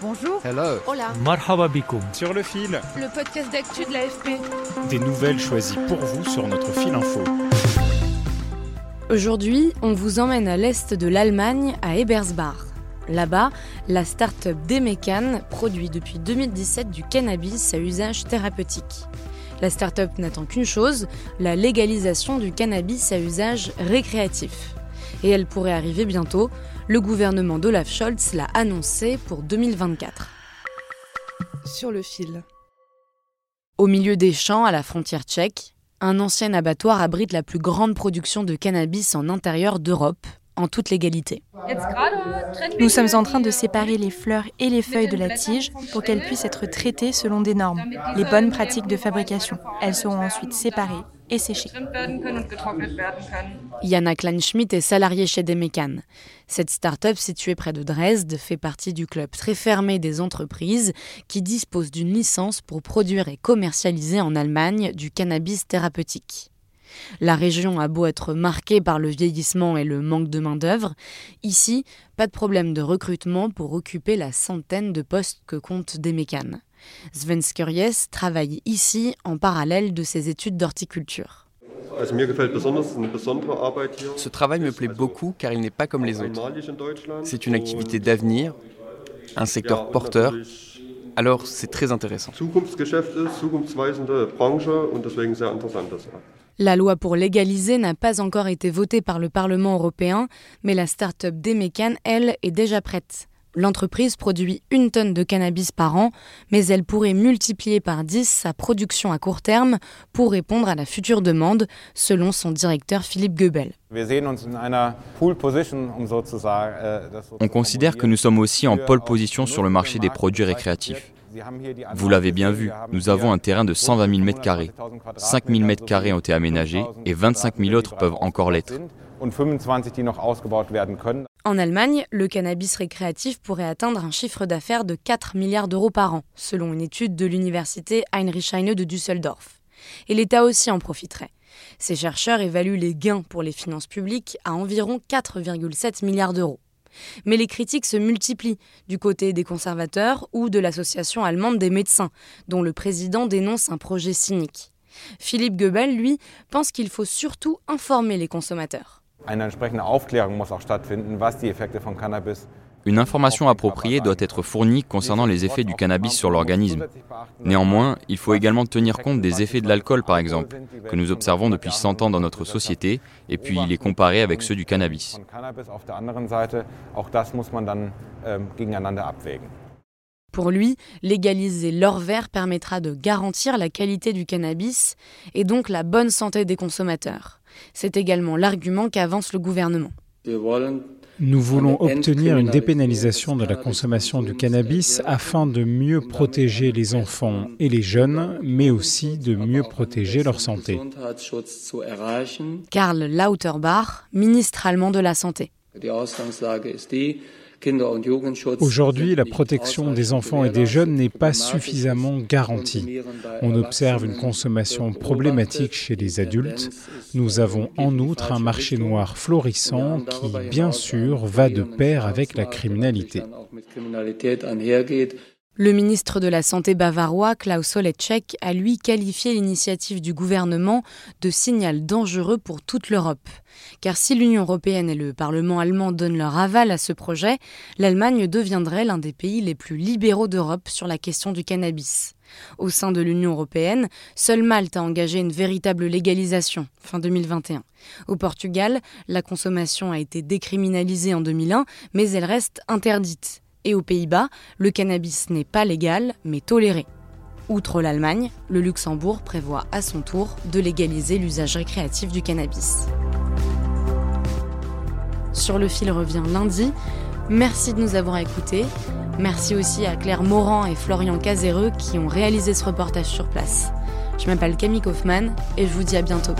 Bonjour. Hello. Hola. Marhaba bikoum. Sur le fil. Le podcast d'actu de l'AFP. Des nouvelles choisies pour vous sur notre fil info. Aujourd'hui, on vous emmène à l'est de l'Allemagne, à Ebersbach. Là-bas, la start-up Demecan produit depuis 2017 du cannabis à usage thérapeutique. La start-up n'attend qu'une chose, la légalisation du cannabis à usage récréatif. Et elle pourrait arriver bientôt, le gouvernement d'Olaf Scholz l'a annoncé pour 2024. Sur le fil. Au milieu des champs, à la frontière tchèque, un ancien abattoir abrite la plus grande production de cannabis en intérieur d'Europe, en toute légalité. Nous sommes en train de séparer les fleurs et les feuilles de la tige pour qu'elles puissent être traitées selon des normes, les bonnes pratiques de fabrication. Elles seront ensuite séparées et séchées. Jana Kleinschmidt est salariée chez Demecan. Cette start-up située près de Dresde fait partie du club très fermé des entreprises qui disposent d'une licence pour produire et commercialiser en Allemagne du cannabis thérapeutique. La région a beau être marquée par le vieillissement et le manque de main-d'œuvre, ici, pas de problème de recrutement pour occuper la centaine de postes que compte Demecan. Sven Skurjes travaille ici en parallèle de ses études d'horticulture. Ce travail me plaît beaucoup car il n'est pas comme les autres. C'est une activité d'avenir, un secteur porteur, alors c'est très intéressant. La loi pour légaliser n'a pas encore été votée par le Parlement européen, mais la start-up Demecan, elle, est déjà prête. L'entreprise produit une tonne de cannabis par an, mais elle pourrait multiplier par 10 sa production à court terme pour répondre à la future demande, selon son directeur Philippe Goebel. On considère que nous sommes aussi en pole position sur le marché des produits récréatifs. Vous l'avez bien vu, nous avons un terrain de 120 000 m2. 5 000 m2 ont été aménagés et 25 000 autres peuvent encore l'être. En Allemagne, le cannabis récréatif pourrait atteindre un chiffre d'affaires de 4 milliards d'euros par an, selon une étude de l'université Heinrich Heine de Düsseldorf. Et l'État aussi en profiterait. Ces chercheurs évaluent les gains pour les finances publiques à environ 4,7 milliards d'euros. Mais les critiques se multiplient du côté des conservateurs ou de l'association allemande des médecins, dont le président dénonce un projet cynique. Philippe Goebel, lui, pense qu'il faut surtout informer les consommateurs. Une information appropriée doit être fournie concernant les effets du cannabis sur l'organisme. Néanmoins, il faut également tenir compte des effets de l'alcool, par exemple, que nous observons depuis 100 ans dans notre société, et puis les comparer avec ceux du cannabis. Pour lui, légaliser l'or vert permettra de garantir la qualité du cannabis et donc la bonne santé des consommateurs. C'est également l'argument qu'avance le gouvernement. Nous voulons obtenir une dépénalisation de la consommation du cannabis afin de mieux protéger les enfants et les jeunes, mais aussi de mieux protéger leur santé. Karl Lauterbach, ministre allemand de la Santé. Aujourd'hui, la protection des enfants et des jeunes n'est pas suffisamment garantie. On observe une consommation problématique chez les adultes. Nous avons en outre un marché noir florissant qui, bien sûr, va de pair avec la criminalité. Le ministre de la Santé bavarois, Klaus Holecek, a lui qualifié l'initiative du gouvernement de signal dangereux pour toute l'Europe. Car si l'Union européenne et le Parlement allemand donnent leur aval à ce projet, l'Allemagne deviendrait l'un des pays les plus libéraux d'Europe sur la question du cannabis. Au sein de l'Union européenne, seule Malte a engagé une véritable légalisation fin 2021. Au Portugal, la consommation a été décriminalisée en 2001, mais elle reste interdite. Et aux Pays-Bas, le cannabis n'est pas légal, mais toléré. Outre l'Allemagne, le Luxembourg prévoit à son tour de légaliser l'usage récréatif du cannabis. Sur le fil revient lundi. Merci de nous avoir écoutés. Merci aussi à Claire Morand et Florian Caséreux qui ont réalisé ce reportage sur place. Je m'appelle Camille Kaufmann et je vous dis à bientôt.